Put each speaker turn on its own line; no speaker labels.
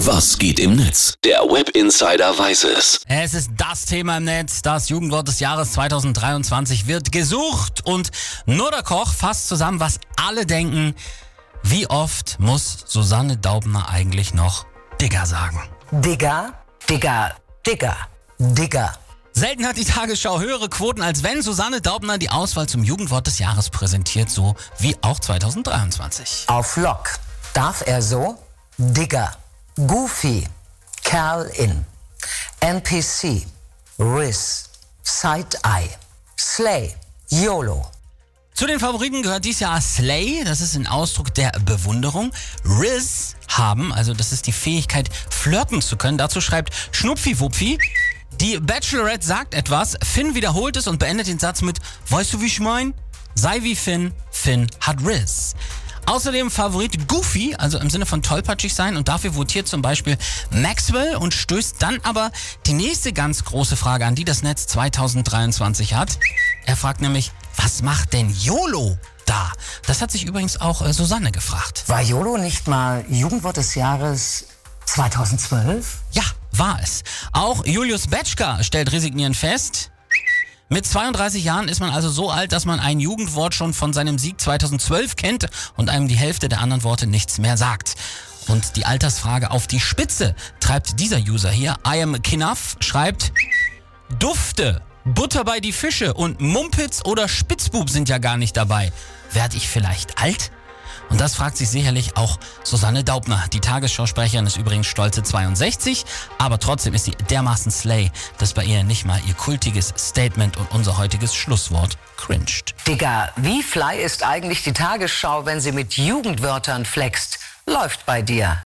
Was geht im Netz? Der Web Insider weiß es.
Es ist das Thema im Netz. Das Jugendwort des Jahres 2023 wird gesucht und nur der Koch fasst zusammen, was alle denken. Wie oft muss Susanne Daubner eigentlich noch Digger sagen?
Digger, Digger, Digger, Digger.
Selten hat die Tagesschau höhere Quoten, als wenn Susanne Daubner die Auswahl zum Jugendwort des Jahres präsentiert, so wie auch 2023.
Auf Lock darf er so Digger, Goofy, Kerl in, NPC, Riz, Side-Eye, Slay, YOLO.
Zu den Favoriten gehört dies Jahr Slay, das ist ein Ausdruck der Bewunderung. Riz haben, also das ist die Fähigkeit, flirten zu können. Dazu schreibt Schnupfi-Wupfi. Die Bachelorette sagt etwas, Finn wiederholt es und beendet den Satz mit Weißt du, wie ich mein? Sei wie Finn, Finn hat Riz. Außerdem Favorit Goofy, also im Sinne von tollpatschig sein und dafür votiert zum Beispiel Maxwell und stößt dann aber die nächste ganz große Frage an, die das Netz 2023 hat. Er fragt nämlich, was macht denn YOLO da? Das hat sich übrigens auch äh, Susanne gefragt.
War YOLO nicht mal Jugendwort des Jahres 2012?
Ja, war es. Auch Julius Betschka stellt resignierend fest, mit 32 Jahren ist man also so alt, dass man ein Jugendwort schon von seinem Sieg 2012 kennt und einem die Hälfte der anderen Worte nichts mehr sagt. Und die Altersfrage auf die Spitze treibt dieser User hier. I am Kinaff schreibt, Dufte, Butter bei die Fische und Mumpitz oder Spitzbub sind ja gar nicht dabei. Werd ich vielleicht alt? Und das fragt sich sicherlich auch Susanne Daubner. Die Tagesschausprecherin ist übrigens stolze 62, aber trotzdem ist sie dermaßen Slay, dass bei ihr nicht mal ihr kultiges Statement und unser heutiges Schlusswort cringed.
Digga, wie fly ist eigentlich die Tagesschau, wenn sie mit Jugendwörtern flext? Läuft bei dir.